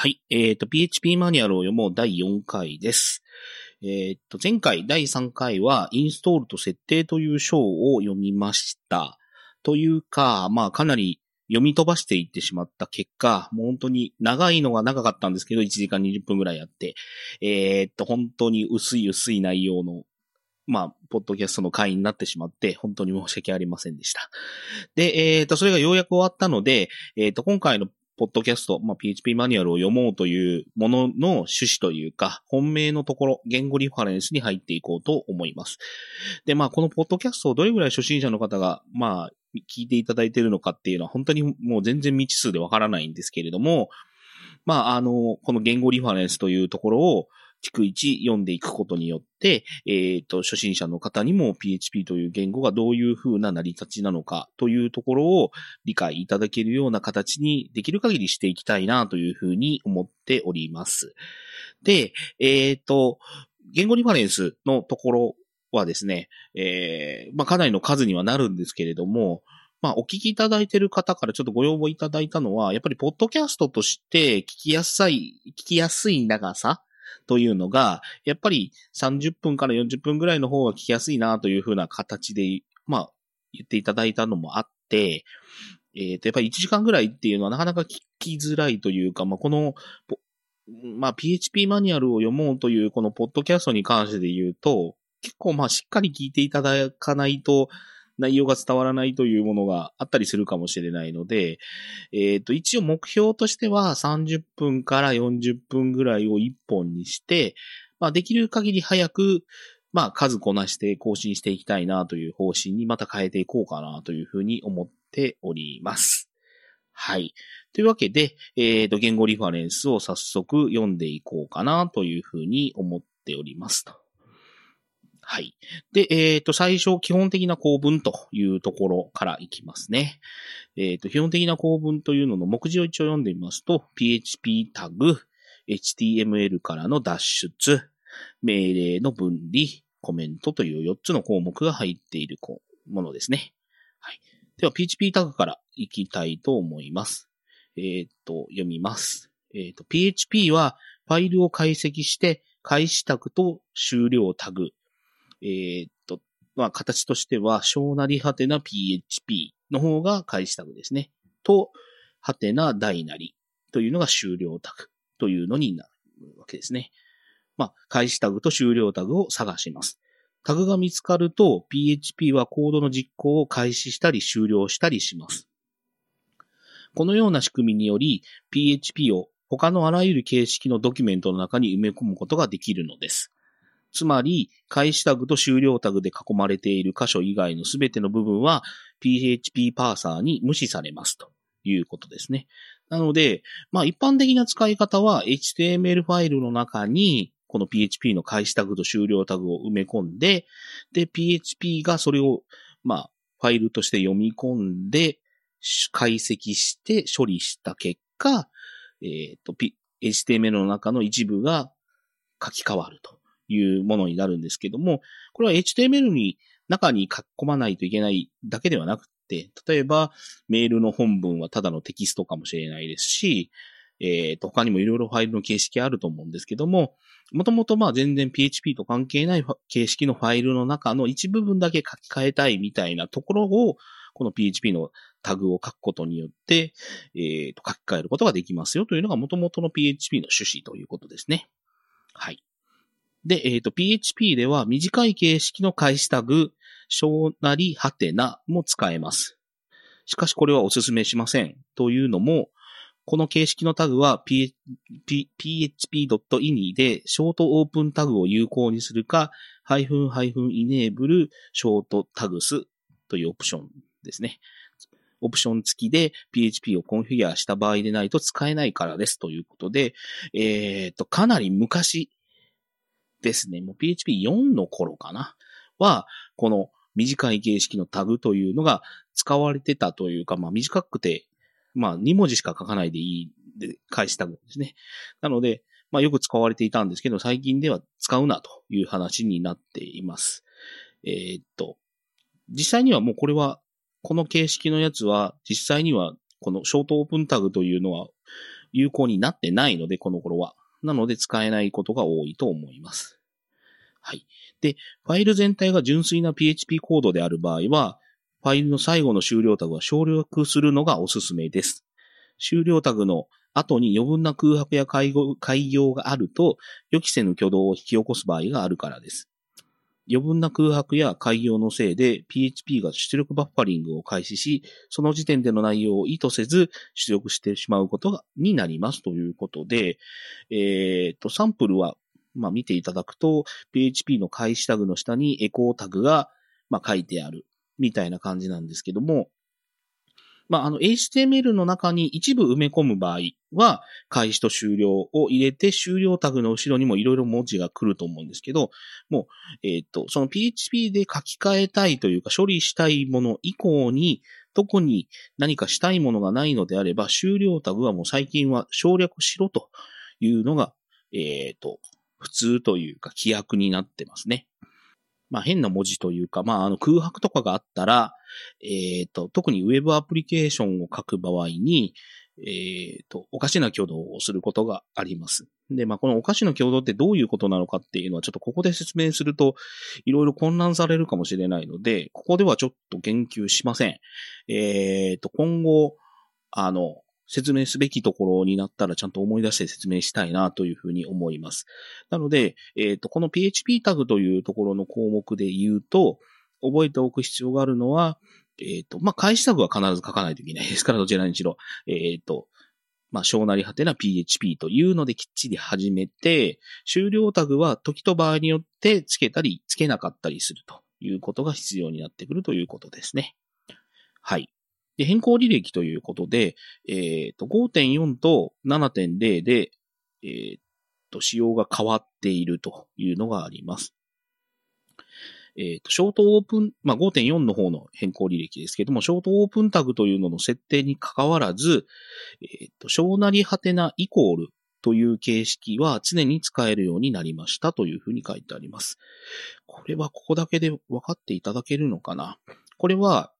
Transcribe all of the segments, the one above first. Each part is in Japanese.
はい。えっ、と、PHP マニュアルを読もう第4回です。えっ、と、前回第3回は、インストールと設定という章を読みました。というか、まあ、かなり読み飛ばしていってしまった結果、もう本当に長いのが長かったんですけど、1時間20分ぐらいやって、えっ、と、本当に薄い薄い内容の、まあ、ポッドキャストの回になってしまって、本当に申し訳ありませんでした。で、えっ、と、それがようやく終わったので、えっ、と、今回のポッドキャスト、まあ、PHP マニュアルを読もうというものの趣旨というか、本命のところ、言語リファレンスに入っていこうと思います。で、まあ、このポッドキャストをどれぐらい初心者の方が、まあ、聞いていただいているのかっていうのは本当にもう全然未知数でわからないんですけれども、まあ、あの、この言語リファレンスというところを、逐一読んでいくことによって、えっ、と、初心者の方にも PHP という言語がどういう風な成り立ちなのかというところを理解いただけるような形にできる限りしていきたいなという風に思っております。で、えっ、と、言語リファレンスのところはですね、えーまあ、かなりの数にはなるんですけれども、まあ、お聞きいただいている方からちょっとご要望いただいたのは、やっぱりポッドキャストとして聞きやすい、聞きやすい長さというのが、やっぱり30分から40分ぐらいの方が聞きやすいなというふうな形で、まあ、言っていただいたのもあって、えっ、と、やっぱり1時間ぐらいっていうのはなかなか聞きづらいというか、まあ、この、まあ、PHP マニュアルを読もうというこのポッドキャストに関してで言うと、結構まあしっかり聞いていただかないと内容が伝わらないというものがあったりするかもしれないので、えっ、と、一応目標としては30分から40分ぐらいを1本にして、まあできる限り早く、まあ数こなして更新していきたいなという方針にまた変えていこうかなというふうに思っております。はい。というわけで、えっ、と、言語リファレンスを早速読んでいこうかなというふうに思っております。はい。で、えっ、と、最初、基本的な構文というところからいきますね。えっ、と、基本的な構文というのの目次を一応読んでみますと、PHP タグ、HTML からの脱出、命令の分離、コメントという4つの項目が入っているものですね。はい。では、PHP タグからいきたいと思います。えっ、と、読みます。えっ、と、PHP はファイルを解析して、開始タグと終了タグ、えっ、と、まあ、形としては、小なりはてな PHP の方が開始タグですね。と、はてな大なりというのが終了タグというのになるわけですね。まあ、開始タグと終了タグを探します。タグが見つかると、PHP はコードの実行を開始したり終了したりします。このような仕組みにより、PHP を他のあらゆる形式のドキュメントの中に埋め込むことができるのです。つまり、開始タグと終了タグで囲まれている箇所以外のすべての部分は PHP パーサーに無視されますということですね。なので、まあ一般的な使い方は HTML ファイルの中にこの PHP の開始タグと終了タグを埋め込んで、で、PHP がそれを、まあ、ファイルとして読み込んで、解析して処理した結果、えっ、と、P、HTML の中の一部が書き換わるというものになるんですけども、これは HTML に中に書き込まないといけないだけではなくて、例えばメールの本文はただのテキストかもしれないですし、えっ、と、他にもいろいろファイルの形式あると思うんですけども、もともとまあ全然 PHP と関係ない形式のファイルの中の一部分だけ書き換えたいみたいなところを、この PHP のタグを書くことによって、えっ、と、書き換えることができますよというのが元々の PHP の趣旨ということですね。はい。で、えっ、と、PHP では短い形式の開始タグ、小なりはてなも使えます。しかしこれはお勧めしません。というのも、この形式のタグは php.ini でショートオープンタグを有効にするか、ハイフンハイフンイネーブルショートタグスというオプションですね。オプション付きで PHP をコンフィギュアした場合でないと使えないからですということで、えっ、と、かなり昔ですね。もう PHP4 の頃かな。は、この短い形式のタグというのが使われてたというか、まあ短くて、まあ2文字しか書かないでいいで返したタグですね。なので、まあよく使われていたんですけど、最近では使うなという話になっています。えーっと、実際にはもうこれは、この形式のやつは、実際には、このショートオープンタグというのは、有効になってないので、この頃は。なので使えないことが多いと思います。はい。で、ファイル全体が純粋な PHP コードである場合は、ファイルの最後の終了タグは省略するのがおすすめです。終了タグの後に余分な空白や開業があると、予期せぬ挙動を引き起こす場合があるからです。余分な空白や開業のせいで PHP が出力バッファリングを開始し、その時点での内容を意図せず出力してしまうことになりますということで、えっ、ー、と、サンプルは、まあ、見ていただくと、PHP の開始タグの下にエコータグが、まあ、書いてあるみたいな感じなんですけども、まあ、あの、HTML の中に一部埋め込む場合は、開始と終了を入れて、終了タグの後ろにもいろいろ文字が来ると思うんですけど、もう、えっ、ー、と、その PHP で書き換えたいというか、処理したいもの以降に、特に何かしたいものがないのであれば、終了タグはもう最近は省略しろというのが、えっ、ー、と、普通というか、規約になってますね。まあ変な文字というか、まああの空白とかがあったら、えっ、ー、と、特にウェブアプリケーションを書く場合に、えっ、ー、と、おかしな挙動をすることがあります。で、まあ、このおかしな挙動ってどういうことなのかっていうのはちょっとここで説明するといろいろ混乱されるかもしれないので、ここではちょっと言及しません。えっ、ー、と、今後、あの、説明すべきところになったらちゃんと思い出して説明したいなというふうに思います。なので、えっ、ー、と、この PHP タグというところの項目で言うと、覚えておく必要があるのは、えっ、ー、と、まあ、開始タグは必ず書かないといけないですから、どちらにしろ。えっ、ー、と、まあ、小なり果てな PHP というのできっちり始めて、終了タグは時と場合によって付けたり付けなかったりするということが必要になってくるということですね。はい。で、変更履歴ということで、えっ、ー、と、5.4と7.0で、えっ、ー、と、仕様が変わっているというのがあります。えっ、ー、と、ショートオープン、まあ、5.4の方の変更履歴ですけども、ショートオープンタグというのの設定に関わらず、えっ、と、小なりはてなイコールという形式は常に使えるようになりましたというふうに書いてあります。これはここだけで分かっていただけるのかな？これは、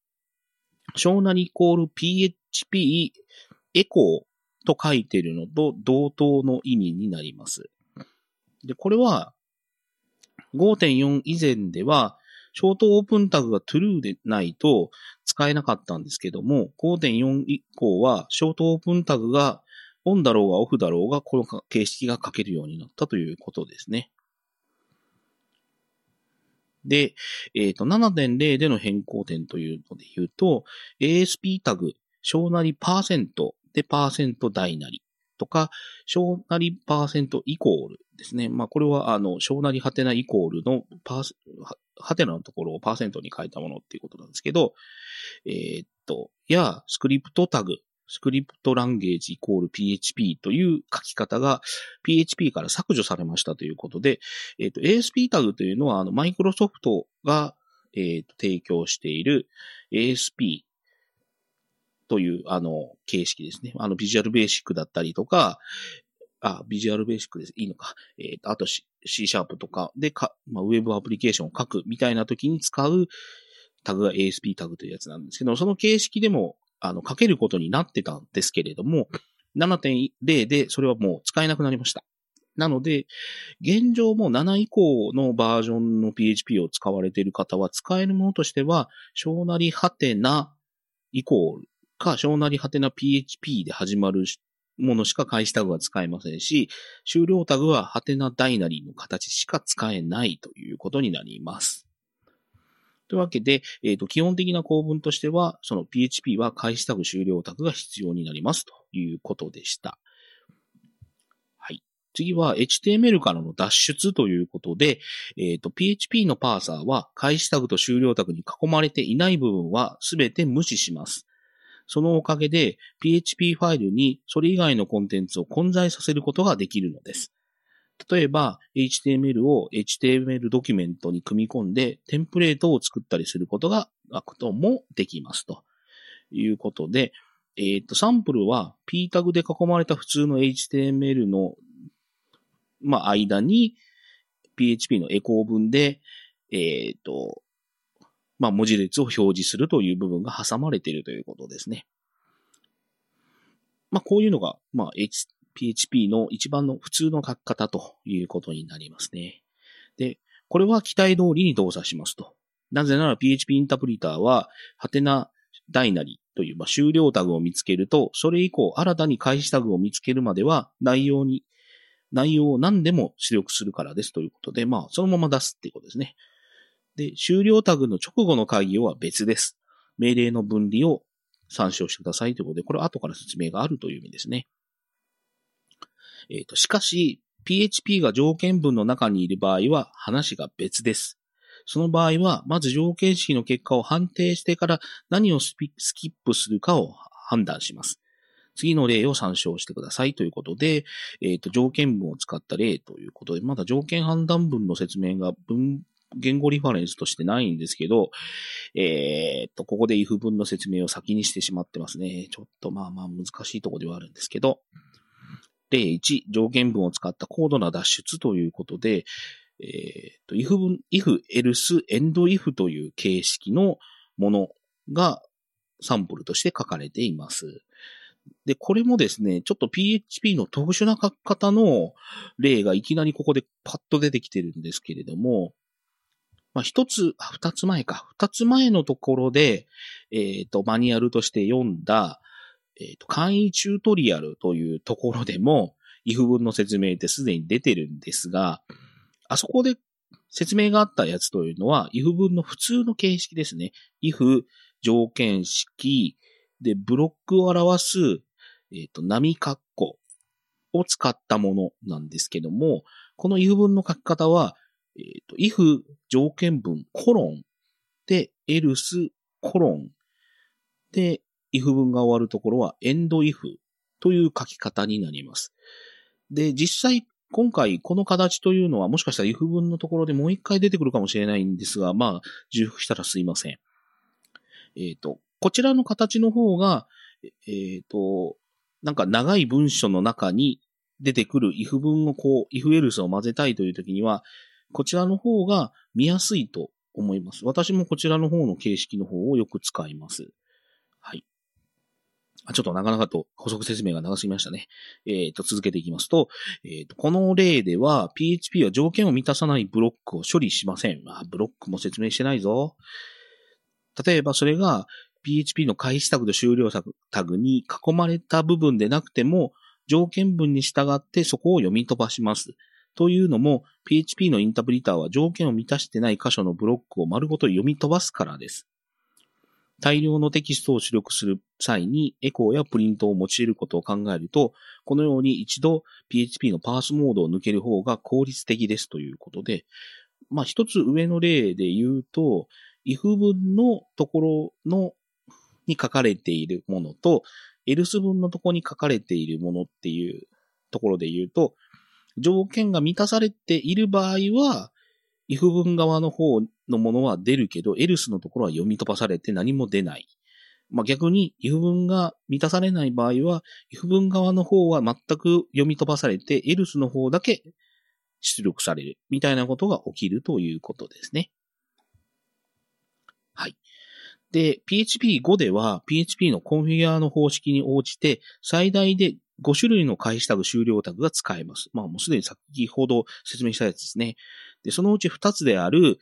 小なりイコール PHP エコーと書いているのと同等の意味になります。で、これは5.4以前では、ショートオープンタグが true でないと使えなかったんですけども、5.4以降はショートオープンタグがオンだろうがオフだろうがこの形式が書けるようになったということですね。で、えっ、ー、と、7.0での変更点というので言うと、ASP タグ、小なりパーセントでパーセント大なりとか、小なりパーセントイコールですね。まあ、これは、あの、小なりはてなイコールのパーセ、はてなのところをパーセントに変えたものっていうことなんですけど、えー、っと、や、スクリプトタグ、スクリプトランゲージイコール PHP という書き方が PHP から削除されましたということで、えっ、ー、と、ASP タグというのは、あの、マイクロソフトが、えっ、ー、と、提供している ASP という、あの、形式ですね。あの、ビジュアルベーシックだったりとか、あ、ビジュアルベーシックです。いいのか。えっ、ー、と、あと C シャープとかでか、まあ、ウェブアプリケーションを書くみたいな時に使うタグが ASP タグというやつなんですけど、その形式でもあの、書けることになってたんですけれども、7.0でそれはもう使えなくなりました。なので、現状も7以降のバージョンの PHP を使われている方は使えるものとしては、小なりはてなイコールか、小なりはてな PHP で始まるものしか開始タグは使えませんし、終了タグははてなダイナリーの形しか使えないということになります。というわけで、えっ、ー、と、基本的な構文としては、その PHP は開始タグ終了タグが必要になりますということでした。はい。次は HTML からの脱出ということで、えっ、ー、と、PHP のパーサーは開始タグと終了タグに囲まれていない部分はすべて無視します。そのおかげで PHP ファイルにそれ以外のコンテンツを混在させることができるのです。例えば、HTML を HTML ドキュメントに組み込んで、テンプレートを作ったりすることが、こともできますということで、えっ、ー、と、サンプルは P タグで囲まれた普通の HTML の、まあ、間に PHP のエコー文で、えっ、ー、と、まあ、文字列を表示するという部分が挟まれているということですね。まあ、こういうのが、まあ、PHP の一番の普通の書き方ということになりますね。で、これは期待通りに動作しますと。なぜなら PHP インタープリターは、ハテナダイナリという、まあ、終了タグを見つけると、それ以降新たに開始タグを見つけるまでは内容に、内容を何でも出力するからですということで、まあ、そのまま出すっていうことですね。で、終了タグの直後の会議は別です。命令の分離を参照してくださいということで、これは後から説明があるという意味ですね。えっ、ー、と、しかし、PHP が条件文の中にいる場合は話が別です。その場合は、まず条件式の結果を判定してから何をスキップするかを判断します。次の例を参照してくださいということで、えっ、ー、と、条件文を使った例ということで、まだ条件判断文の説明が文、言語リファレンスとしてないんですけど、えっ、ー、と、ここで if 文の説明を先にしてしまってますね。ちょっとまあまあ難しいところではあるんですけど、例1、条件文を使った高度な脱出ということで、えっ、ー、と、if、if, else, end if という形式のものがサンプルとして書かれています。で、これもですね、ちょっと PHP の特殊な書き方の例がいきなりここでパッと出てきてるんですけれども、まあ、一つ、二つ前か。二つ前のところで、えっ、ー、と、マニュアルとして読んだ、えっ、ー、と、簡易チュートリアルというところでも、if 文の説明ってすでに出てるんですが、あそこで説明があったやつというのは、if 文の普通の形式ですね。if 条件式でブロックを表す、えっ、ー、と、波括弧を使ったものなんですけども、この if 文の書き方は、えっ、ー、と、if 条件文コロンで else コロンで if 文が終わるところは end if という書き方になります。で、実際今回この形というのはもしかしたら if 文のところでもう一回出てくるかもしれないんですが、まあ、重複したらすいません。えっ、ー、と、こちらの形の方が、えっ、ー、と、なんか長い文章の中に出てくる if 文をこう、if else を混ぜたいという時には、こちらの方が見やすいと思います。私もこちらの方の形式の方をよく使います。ちょっとなかなかと補足説明が長すぎましたね。えっ、ー、と、続けていきますと、え、ー、と、この例では PHP は条件を満たさないブロックを処理しません。まあ、ブロックも説明してないぞ。例えばそれが PHP の開始タグと終了タグに囲まれた部分でなくても、条件文に従ってそこを読み飛ばします。というのも、PHP のインタープリターは条件を満たしてない箇所のブロックを丸ごと読み飛ばすからです。大量のテキストを出力する際にエコーやプリントを用いることを考えると、このように一度 PHP のパースモードを抜ける方が効率的ですということで、まあ一つ上の例で言うと、if 文のところのに書かれているものと、else 文のところに書かれているものっていうところで言うと、条件が満たされている場合は、if 文側の方のものは出るけど、else のところは読み飛ばされて何も出ない。まあ、逆に if 文が満たされない場合は、if 文側の方は全く読み飛ばされて、else の方だけ出力される。みたいなことが起きるということですね。はい。で、PHP5 では PHP のコンフィギュアの方式に応じて最大で5種類の開始タグ終了タグが使えます。まあもうすでに先ほど説明したやつですね。で、そのうち2つである、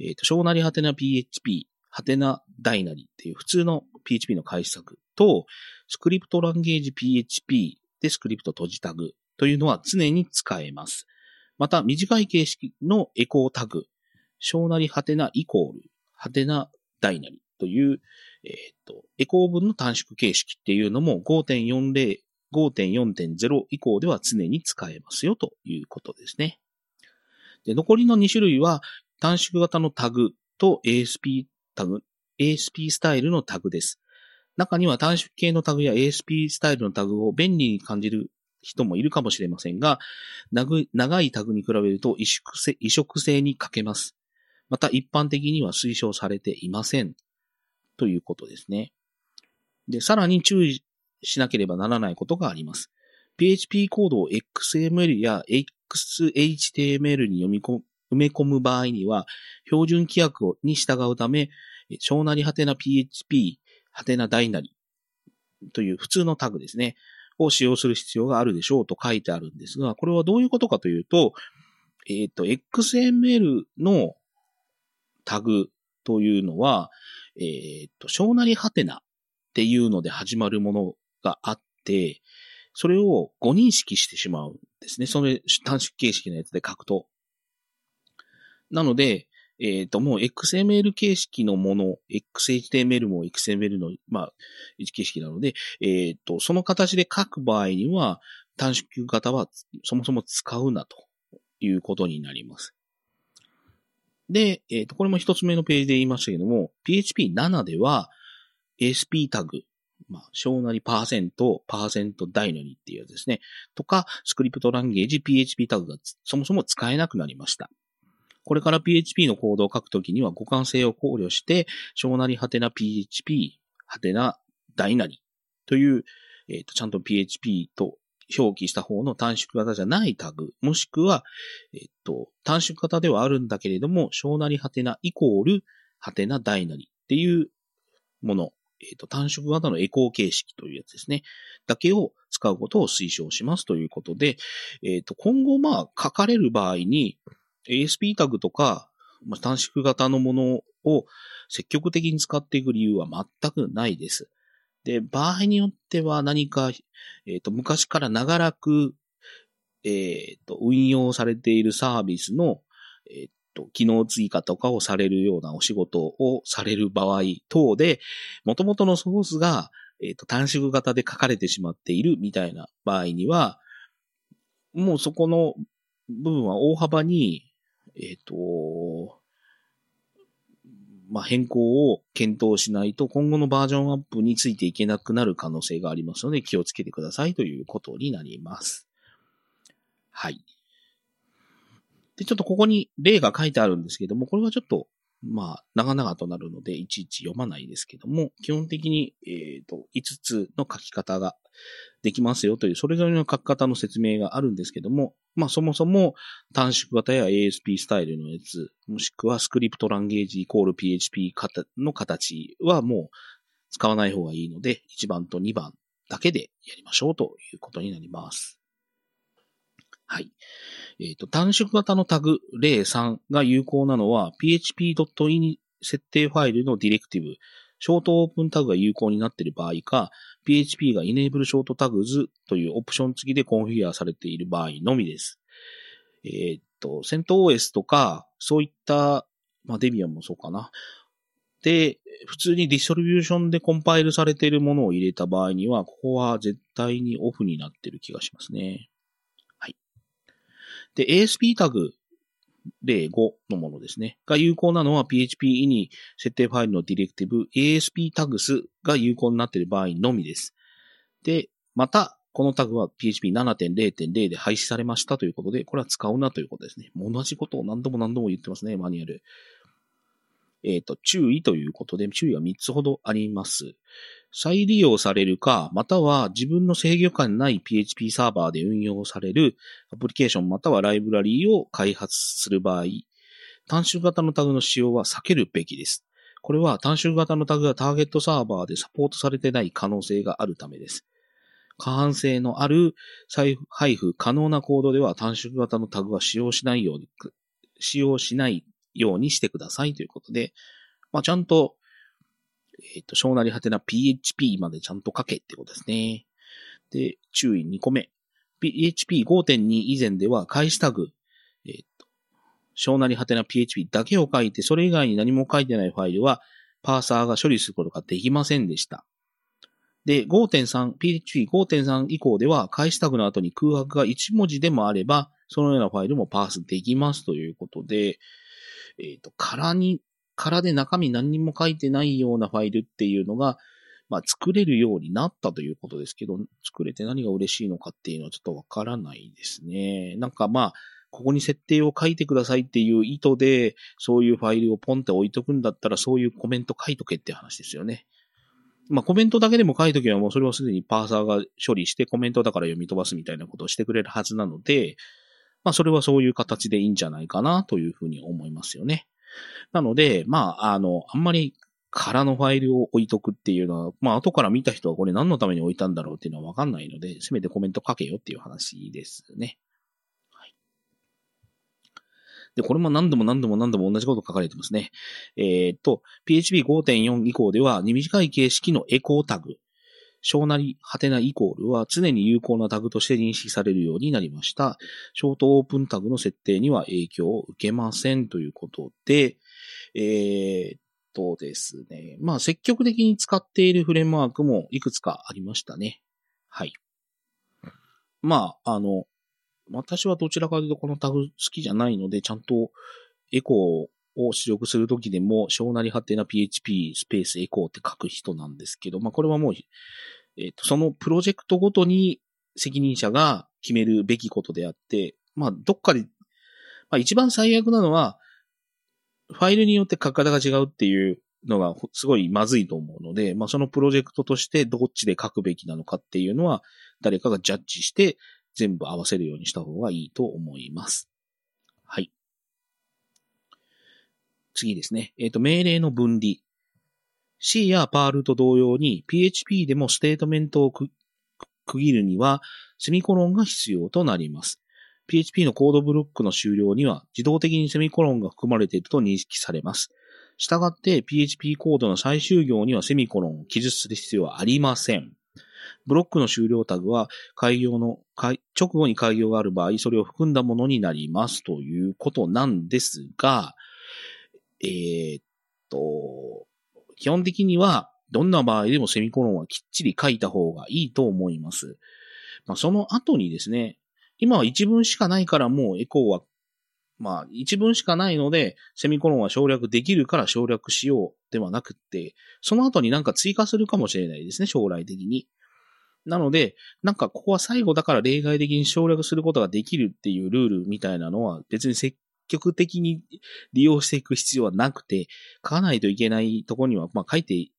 えっ、ー、と、小なりはてな PHP、はてなダイナリっていう普通の PHP の開始タグと、スクリプトランゲージ PHP でスクリプト閉じタグというのは常に使えます。また、短い形式のエコータグ、小なりはてなイコール、はてなダイナリという、えっ、ー、と、エコー文の短縮形式っていうのも5.40 5.4.0以降では常に使えますよということですね。で残りの2種類は短縮型のタグと ASP タグ、ASP スタイルのタグです。中には短縮系のタグや ASP スタイルのタグを便利に感じる人もいるかもしれませんが、長いタグに比べると移植性移植性に欠けます。また一般的には推奨されていません。ということですね。で、さらに注意しなければならないことがあります。PHP コードを XML や XHTML に読み込埋め込む場合には、標準規約に従うため、小なりはてな PHP、はてな大なりという普通のタグですね。を使用する必要があるでしょうと書いてあるんですが、これはどういうことかというと、えっ、と、XML のタグというのは、えっ、と、小なりはてなっていうので始まるものがあって、それを誤認識してしまうんですね。それ短縮形式のやつで書くと。なので、えっ、ー、と、もう XML 形式のもの、XHTML も XML の、まあ、形式なので、えっ、ー、と、その形で書く場合には、短縮型はそもそも使うなということになります。で、えっ、ー、と、これも一つ目のページで言いましたけども、PHP7 では ASP タグ、まあ、小なりパーセント、パーセント大なりっていうやつですね。とか、スクリプトランゲージ PHP タグがそもそも使えなくなりました。これから PHP のコードを書くときには互換性を考慮して、小なりはてな PHP、はてな大なりという、えっ、ー、と、ちゃんと PHP と表記した方の短縮型じゃないタグ、もしくは、えっ、ー、と、短縮型ではあるんだけれども、小なりはてなイコール、はてな大なりっていうもの、えっ、ー、と、短縮型のエコー形式というやつですね。だけを使うことを推奨しますということで、えっ、と、今後まあ書かれる場合に、ASP タグとか、まあ、短縮型のものを積極的に使っていく理由は全くないです。で、場合によっては何か、えっ、ー、と、昔から長らく、えっ、ー、と、運用されているサービスの、えっ、ー、と、機能追加とかをされるようなお仕事をされる場合等で、元々のソースが、えっ、と、短縮型で書かれてしまっているみたいな場合には、もうそこの部分は大幅に、えっ、ー、と、まあ、変更を検討しないと今後のバージョンアップについていけなくなる可能性がありますので気をつけてくださいということになります。はい。で、ちょっとここに例が書いてあるんですけども、これはちょっとまあ、長々となるので、いちいち読まないですけども、基本的に、えっ、ー、と、5つの書き方ができますよという、それぞれの書き方の説明があるんですけども、まあ、そもそも短縮型や ASP スタイルのやつ、もしくはスクリプトランゲージイコール PHP の形はもう使わない方がいいので、1番と2番だけでやりましょうということになります。はい。えっ、ー、と、短縮型のタグ03が有効なのは php.in 設定ファイルのディレクティブ、ショートオープンタグが有効になっている場合か、PHP が Enable Short Tags というオプション付きでコンフィギュアされている場合のみです。えっ、ー、と、セント OS とか、そういった、まあ、デビアンもそうかな。で、普通にディストリビューションでコンパイルされているものを入れた場合には、ここは絶対にオフになっている気がしますね。で、ASP タグ05のものですね。が有効なのは PHP に設定ファイルのディレクティブ ASP タグスが有効になっている場合のみです。で、また、このタグは PHP7.0.0 で廃止されましたということで、これは使うなということですね。同じことを何度も何度も言ってますね、マニュアル。えっ、ー、と、注意ということで、注意は3つほどあります。再利用されるか、または自分の制御下にない PHP サーバーで運用されるアプリケーションまたはライブラリーを開発する場合、短縮型のタグの使用は避けるべきです。これは短縮型のタグがターゲットサーバーでサポートされてない可能性があるためです。過半性のある配布可能なコードでは短縮型のタグは使用しないように、使用しないようにしてくださいということで、まあ、ちゃんとえっ、ー、と、小なりはてな PHP までちゃんと書けってことですね。で、注意2個目。PHP5.2 以前では開始タグ、えっ、ー、と、小なりはてな PHP だけを書いて、それ以外に何も書いてないファイルは、パーサーが処理することができませんでした。で、5.3、PHP5.3 以降では、開始タグの後に空白が1文字でもあれば、そのようなファイルもパースできますということで、えっ、ー、と、空に空で中身何にも書いてないようなファイルっていうのが、まあ、作れるようになったということですけど、作れて何が嬉しいのかっていうのはちょっとわからないですね。なんかまあ、ここに設定を書いてくださいっていう意図で、そういうファイルをポンって置いとくんだったら、そういうコメント書いとけって話ですよね。まあコメントだけでも書いとけばもうそれをすでにパーサーが処理してコメントだから読み飛ばすみたいなことをしてくれるはずなので、まあそれはそういう形でいいんじゃないかなというふうに思いますよね。なので、まあ、あの、あんまり空のファイルを置いとくっていうのは、まあ後から見た人はこれ何のために置いたんだろうっていうのはわかんないので、せめてコメント書けよっていう話ですね。はい。で、これも何度も何度も何度も同じこと書かれてますね。えー、っと、PHP5.4 以降では、短い形式のエコータグ、小なり、はてなイコールは常に有効なタグとして認識されるようになりました。ショートオープンタグの設定には影響を受けませんということで、えー、っとですね。まあ積極的に使っているフレームワークもいくつかありましたね。はい。まあ、あの、私はどちらかというとこのタグ好きじゃないので、ちゃんとエコーをを出力するときでも、小なりはてな PHP スペースエコーって書く人なんですけど、まあこれはもう、えっ、ー、と、そのプロジェクトごとに責任者が決めるべきことであって、まあどっかで、まあ一番最悪なのは、ファイルによって書き方が違うっていうのがすごいまずいと思うので、まあそのプロジェクトとしてどっちで書くべきなのかっていうのは、誰かがジャッジして全部合わせるようにした方がいいと思います。はい。次ですね。えっ、ー、と、命令の分離。C や Perl と同様に PHP でもステートメントを区切るにはセミコロンが必要となります。PHP のコードブロックの終了には自動的にセミコロンが含まれていると認識されます。したがって PHP コードの最終行にはセミコロンを記述する必要はありません。ブロックの終了タグは改行の、直後に改行がある場合、それを含んだものになりますということなんですが、えー、っと、基本的には、どんな場合でもセミコロンはきっちり書いた方がいいと思います。まあ、その後にですね、今は一文しかないからもうエコーは、まあ一文しかないので、セミコロンは省略できるから省略しようではなくって、その後になんか追加するかもしれないですね、将来的に。なので、なんかここは最後だから例外的に省略することができるっていうルールみたいなのは別に積極的に利用していく必要はなくて、書かないといけないとこには、まあ書いてい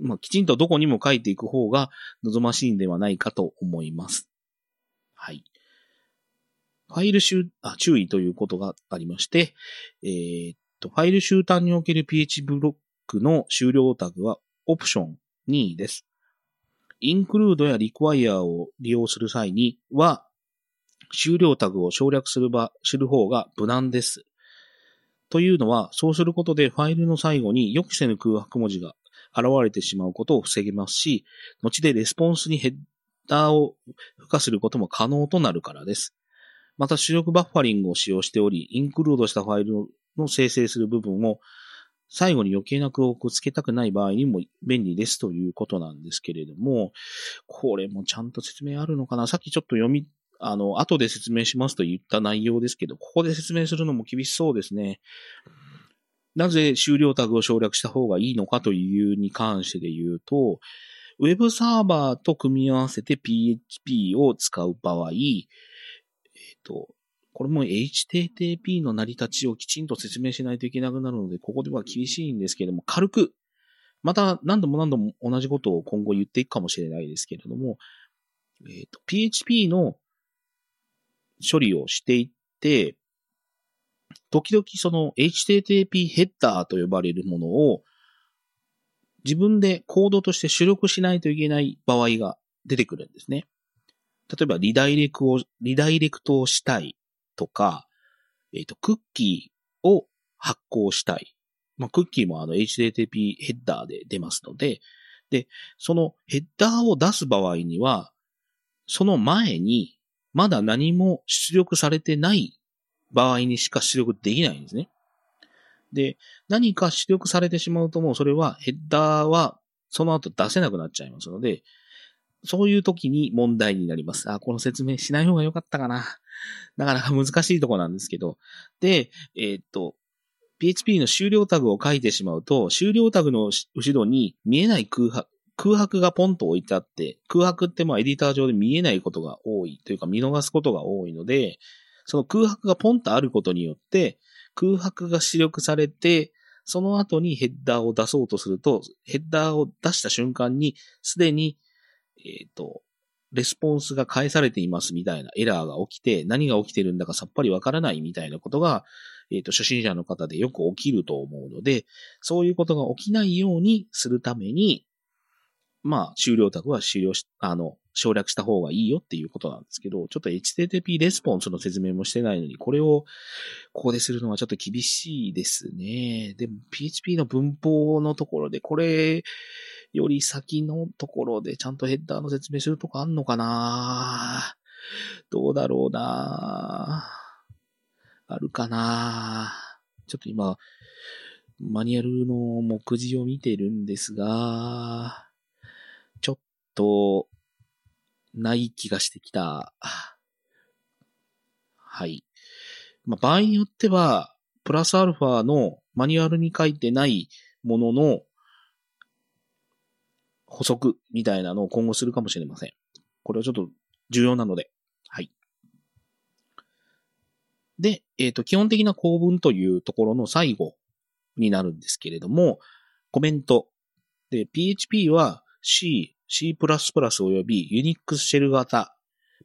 まあ、きちんとどこにも書いていく方が望ましいんではないかと思います。はい。ファイル集、あ、注意ということがありまして、えー、っと、ファイル集端における PH ブロックの終了タグはオプション2です。インクルードやリクワイアを利用する際には、終了タグを省略する場、知る方が無難です。というのは、そうすることでファイルの最後に予期せぬ空白文字が現れてしまうことを防げますし、後でレスポンスにヘッダーを付加することも可能となるからです。また、主力バッファリングを使用しており、インクルードしたファイルの生成する部分を最後に余計な空白をつけたくない場合にも便利ですということなんですけれども、これもちゃんと説明あるのかな？さっきちょっと読みあの、後で説明しますと言った内容ですけど、ここで説明するのも厳しそうですね。なぜ終了タグを省略した方がいいのかというに関してで言うと、ウェブサーバーと組み合わせて PHP を使う場合、えっ、と、これも HTTP の成り立ちをきちんと説明しないといけなくなるので、ここでは厳しいんですけれども、軽く、また何度も何度も同じことを今後言っていくかもしれないですけれども、えっ、と、PHP の処理をしていって、時々その HTTP ヘッダーと呼ばれるものを自分でコードとして出力しないといけない場合が出てくるんですね。例えばリダイレクを、リダイレクトをしたいとか、えっ、ー、と、クッキーを発行したい。まあ、クッキーもあの HTTP ヘッダーで出ますので、で、そのヘッダーを出す場合には、その前にまだ何も出力されてない場合にしか出力できないんですね。で、何か出力されてしまうともうそれはヘッダーはその後出せなくなっちゃいますので、そういう時に問題になります。あ、この説明しない方が良かったかな。なかなか難しいとこなんですけど。で、えー、っと、PHP の終了タグを書いてしまうと、終了タグの後ろに見えない空白、空白がポンと置いてあって、空白ってまあエディター上で見えないことが多いというか見逃すことが多いので、その空白がポンとあることによって、空白が出力されて、その後にヘッダーを出そうとすると、ヘッダーを出した瞬間に、すでに、えっ、ー、と、レスポンスが返されていますみたいなエラーが起きて、何が起きてるんだかさっぱりわからないみたいなことが、えっ、と、初心者の方でよく起きると思うので、そういうことが起きないようにするために、まあ、終了タグは終了し、あの、省略した方がいいよっていうことなんですけど、ちょっと HTTP レスポンスの説明もしてないのに、これをここでするのはちょっと厳しいですね。でも PHP の文法のところで、これより先のところでちゃんとヘッダーの説明するとかあんのかな？どうだろうな？あるかな？ちょっと今、マニュアルの目次を見てるんですが、と、ない気がしてきた。はい。まあ、場合によっては、プラスアルファのマニュアルに書いてないものの補足みたいなのを今後するかもしれません。これはちょっと重要なので。はい。で、えっ、ー、と、基本的な構文というところの最後になるんですけれども、コメント。で、PHP は C、C++ および Unix シェル型、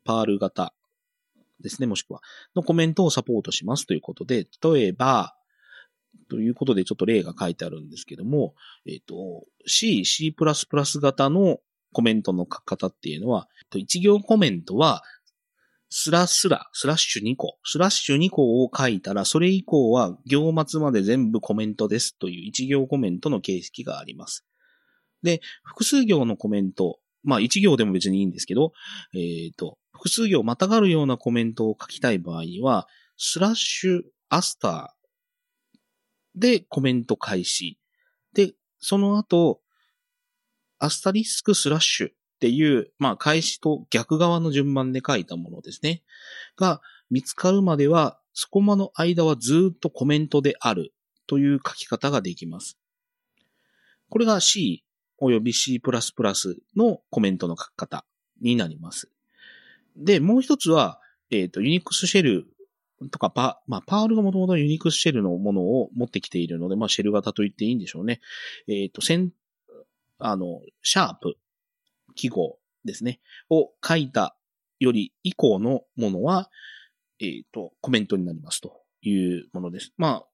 パール型ですね、もしくは、のコメントをサポートしますということで、例えば、ということでちょっと例が書いてあるんですけども、えっ、ー、と、C、C++ 型のコメントの書き方っていうのは、一行コメントは、スラスラ、スラッシュ2個、スラッシュ2個を書いたら、それ以降は行末まで全部コメントですという一行コメントの形式があります。で、複数行のコメント、まあ一行でも別にいいんですけど、えっ、ー、と、複数行またがるようなコメントを書きたい場合は、スラッシュアスターでコメント開始。で、その後、アスタリスクスラッシュっていう、まあ開始と逆側の順番で書いたものですね。が見つかるまでは、そこまの間はずっとコメントであるという書き方ができます。これが C および C++ のコメントの書き方になります。で、もう一つは、えっ、ー、と、ユニックスシェルとかパ、まあ、パールがもともとユニックスシェルのものを持ってきているので、まあ、シェル型と言っていいんでしょうね。えっ、ー、と、せん、あの、シャープ、記号ですね、を書いたより以降のものは、えっ、ー、と、コメントになりますというものです。まあ、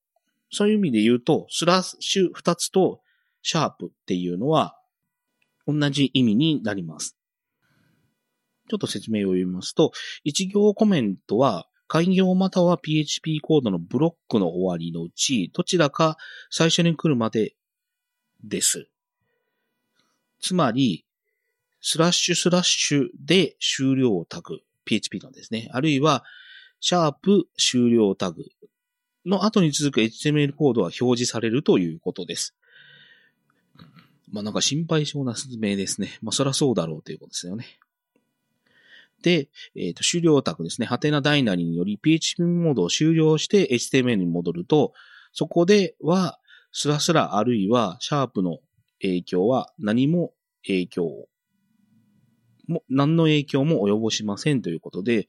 そういう意味で言うと、スラッシュ二つとシャープっていうのは同じ意味になります。ちょっと説明を読みますと、一行コメントは改行または PHP コードのブロックの終わりのうち、どちらか最初に来るまでです。つまり、スラッシュスラッシュで終了タグ、PHP のですね。あるいは、シャープ終了タグの後に続く HTML コードは表示されるということです。まあなんか心配性な説明ですね。まあそらそうだろうということですよね。で、えっ、ー、と、終了タグですね。ハテナダイナリーにより PHP モードを終了して HTML に戻ると、そこでは、スラスラあるいはシャープの影響は何も影響も、何の影響も及ぼしませんということで、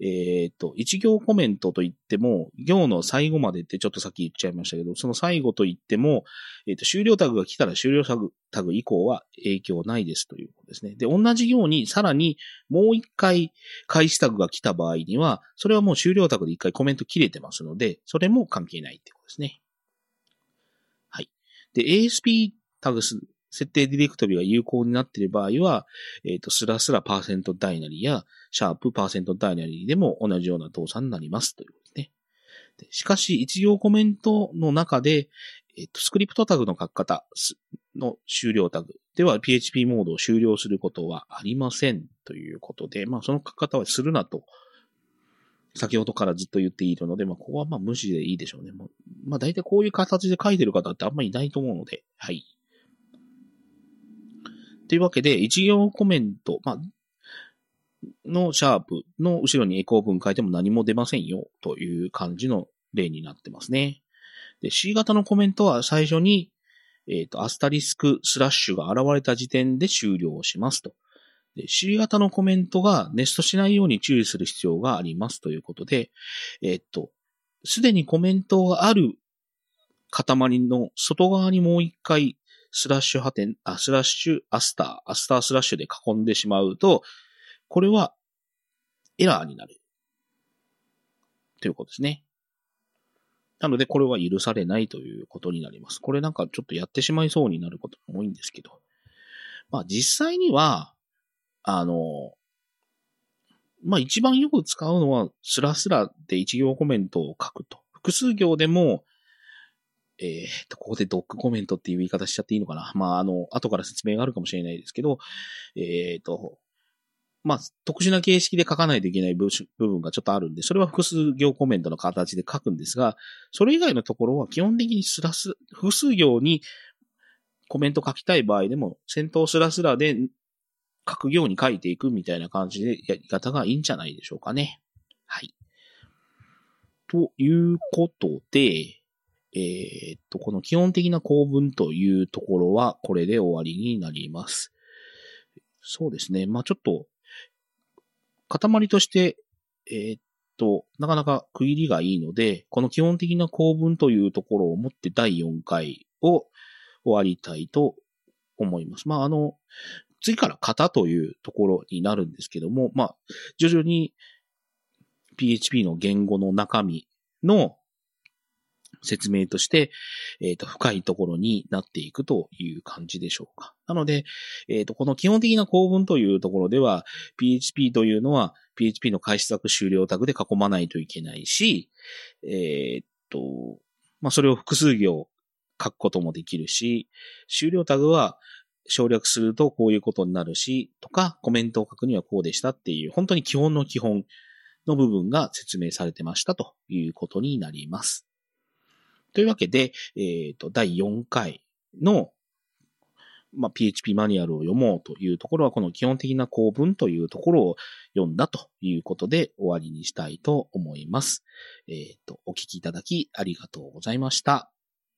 えっ、と、一行コメントといっても、行の最後までってちょっとさっき言っちゃいましたけど、その最後といっても、えっ、と、終了タグが来たら終了タグタグ以降は影響ないですということですね。で、同じように、さらにもう一回開始タグが来た場合には、それはもう終了タグで一回コメント切れてますので、それも関係ないってことですね。はい。で、ASP タグス設定ディレクトリが有効になっている場合は、えっ、ー、と、スラスラパーセントダイナリーや、シャープパーセントダイナリーでも同じような動作になりますということですね。でしかし、一行コメントの中で、えっ、ー、と、スクリプトタグの書き方の終了タグでは PHP モードを終了することはありませんということで、まあ、その書き方はするなと、先ほどからずっと言っているので、まあ、ここはまあ無視でいいでしょうね。まあ、大体こういう形で書いてる方ってあんまりいないと思うので、はい。というわけで、一行コメント、まあ、のシャープの後ろにエコー文書いても何も出ませんよという感じの例になってますね。で、C 型のコメントは最初に、えっ、ー、と、アスタリスクスラッシュが現れた時点で終了しますと。C 型のコメントがネストしないように注意する必要がありますということで、えっ、ー、と、すでにコメントがある塊の外側にもう一回スラッシュハテン、あ、スラッシュアスター、アスタースラッシュで囲んでしまうと、これはエラーになる。ということですね。なので、これは許されないということになります。これなんかちょっとやってしまいそうになることも多いんですけど。まあ実際には、あの、まあ一番よく使うのは、スラスラで一行コメントを書くと。複数行でも、えー、っと、ここでドックコメントっていう言い方しちゃっていいのかな。まあ、あの、後から説明があるかもしれないですけど、えー、っと、まあ、特殊な形式で書かないといけない部分がちょっとあるんで、それは複数行コメントの形で書くんですが、それ以外のところは基本的にスラス、複数行にコメント書きたい場合でも、先頭スラスラで書くように書いていくみたいな感じでやり方がいいんじゃないでしょうかね。はい。ということで、えー、っと、この基本的な構文というところはこれで終わりになります。そうですね。まあちょっと、塊として、えー、っと、なかなか区切りがいいので、この基本的な構文というところをもって第4回を終わりたいと思います。まああの、次から型というところになるんですけども、まあ、徐々に PHP の言語の中身の説明として、えっ、ー、と、深いところになっていくという感じでしょうか。なので、えっ、ー、と、この基本的な構文というところでは、PHP というのは PHP の開始作終了タグで囲まないといけないし、えっ、ー、と、まあ、それを複数行書くこともできるし、終了タグは省略するとこういうことになるし、とか、コメントを書くにはこうでしたっていう、本当に基本の基本の部分が説明されてましたということになります。というわけで、えっ、ー、と、第4回の、まあ、PHP マニュアルを読もうというところは、この基本的な構文というところを読んだということで終わりにしたいと思います。えっ、ー、と、お聞きいただきありがとうございました。